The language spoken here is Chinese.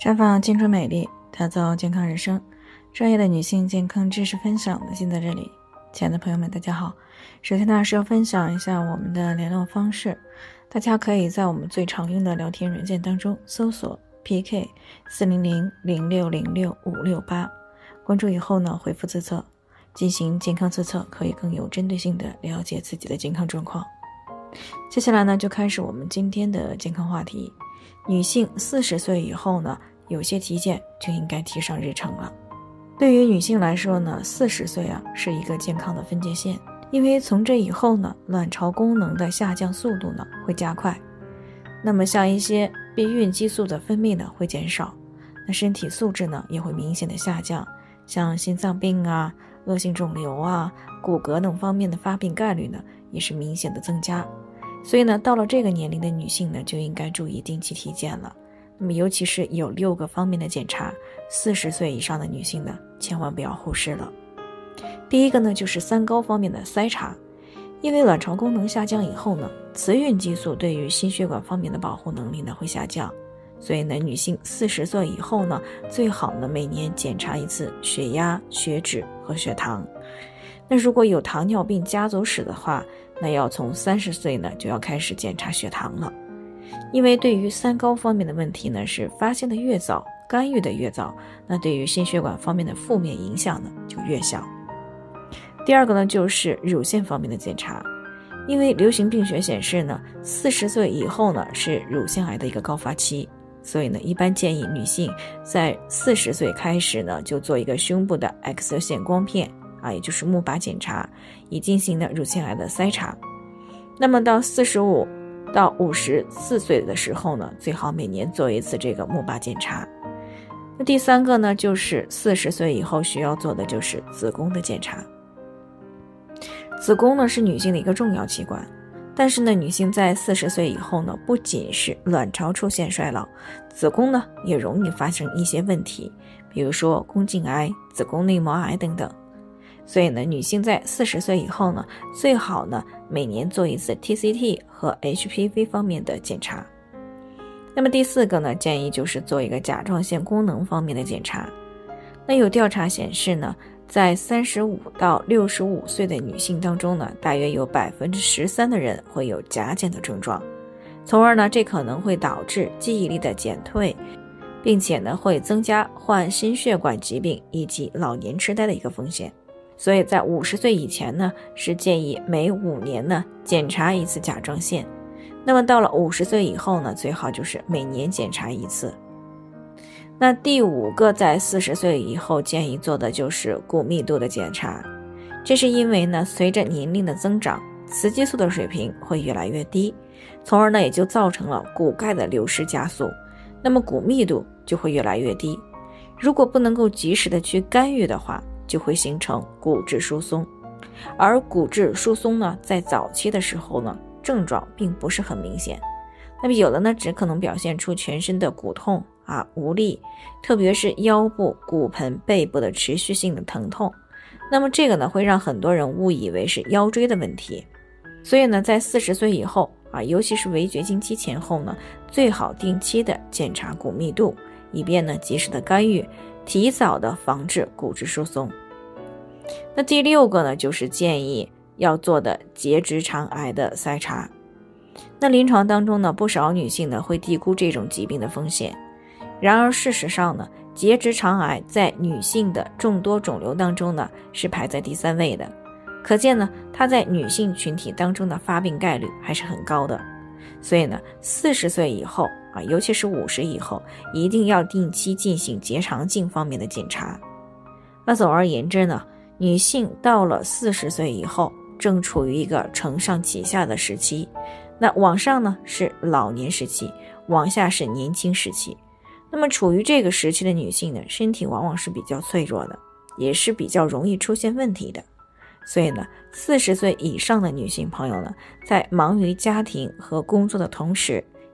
绽放青春美丽，打造健康人生。专业的女性健康知识分享的尽在这里。亲爱的朋友们，大家好。首先呢是要分享一下我们的联络方式，大家可以在我们最常用的聊天软件当中搜索 PK 四零零零六零六五六八，关注以后呢回复自测进行健康自测，可以更有针对性的了解自己的健康状况。接下来呢就开始我们今天的健康话题。女性四十岁以后呢，有些体检就应该提上日程了。对于女性来说呢，四十岁啊是一个健康的分界线，因为从这以后呢，卵巢功能的下降速度呢会加快，那么像一些避孕激素的分泌呢会减少，那身体素质呢也会明显的下降，像心脏病啊、恶性肿瘤啊、骨骼等方面的发病概率呢也是明显的增加。所以呢，到了这个年龄的女性呢，就应该注意定期体检了。那么，尤其是有六个方面的检查，四十岁以上的女性呢，千万不要忽视了。第一个呢，就是三高方面的筛查。因为卵巢功能下降以后呢，雌孕激素对于心血管方面的保护能力呢会下降，所以呢，女性四十岁以后呢，最好呢每年检查一次血压、血脂和血糖。那如果有糖尿病家族史的话，那要从三十岁呢就要开始检查血糖了，因为对于三高方面的问题呢，是发现的越早，干预的越早，那对于心血管方面的负面影响呢就越小。第二个呢就是乳腺方面的检查，因为流行病学显示呢，四十岁以后呢是乳腺癌的一个高发期，所以呢一般建议女性在四十岁开始呢就做一个胸部的 X 线光片。啊，也就是钼靶检查，以进行的乳腺癌的筛查。那么到四十五到五十四岁的时候呢，最好每年做一次这个钼靶检查。那第三个呢，就是四十岁以后需要做的就是子宫的检查。子宫呢是女性的一个重要器官，但是呢，女性在四十岁以后呢，不仅是卵巢出现衰老，子宫呢也容易发生一些问题，比如说宫颈癌、子宫内膜癌等等。所以呢，女性在四十岁以后呢，最好呢每年做一次 TCT 和 HPV 方面的检查。那么第四个呢，建议就是做一个甲状腺功能方面的检查。那有调查显示呢，在三十五到六十五岁的女性当中呢，大约有百分之十三的人会有甲减的症状，从而呢，这可能会导致记忆力的减退，并且呢，会增加患心血管疾病以及老年痴呆的一个风险。所以在五十岁以前呢，是建议每五年呢检查一次甲状腺。那么到了五十岁以后呢，最好就是每年检查一次。那第五个在四十岁以后建议做的就是骨密度的检查。这是因为呢，随着年龄的增长，雌激素的水平会越来越低，从而呢也就造成了骨钙的流失加速，那么骨密度就会越来越低。如果不能够及时的去干预的话，就会形成骨质疏松，而骨质疏松呢，在早期的时候呢，症状并不是很明显。那么有的呢，只可能表现出全身的骨痛啊、无力，特别是腰部、骨盆、背部的持续性的疼痛。那么这个呢，会让很多人误以为是腰椎的问题。所以呢，在四十岁以后啊，尤其是围绝经期前后呢，最好定期的检查骨密度，以便呢及时的干预。提早的防治骨质疏松。那第六个呢，就是建议要做的结直肠癌的筛查。那临床当中呢，不少女性呢会低估这种疾病的风险。然而事实上呢，结直肠癌在女性的众多肿瘤当中呢是排在第三位的，可见呢它在女性群体当中的发病概率还是很高的。所以呢，四十岁以后。尤其是五十以后，一定要定期进行结肠镜方面的检查。那总而言之呢，女性到了四十岁以后，正处于一个承上启下的时期。那往上呢是老年时期，往下是年轻时期。那么处于这个时期的女性呢，身体往往是比较脆弱的，也是比较容易出现问题的。所以呢，四十岁以上的女性朋友呢，在忙于家庭和工作的同时，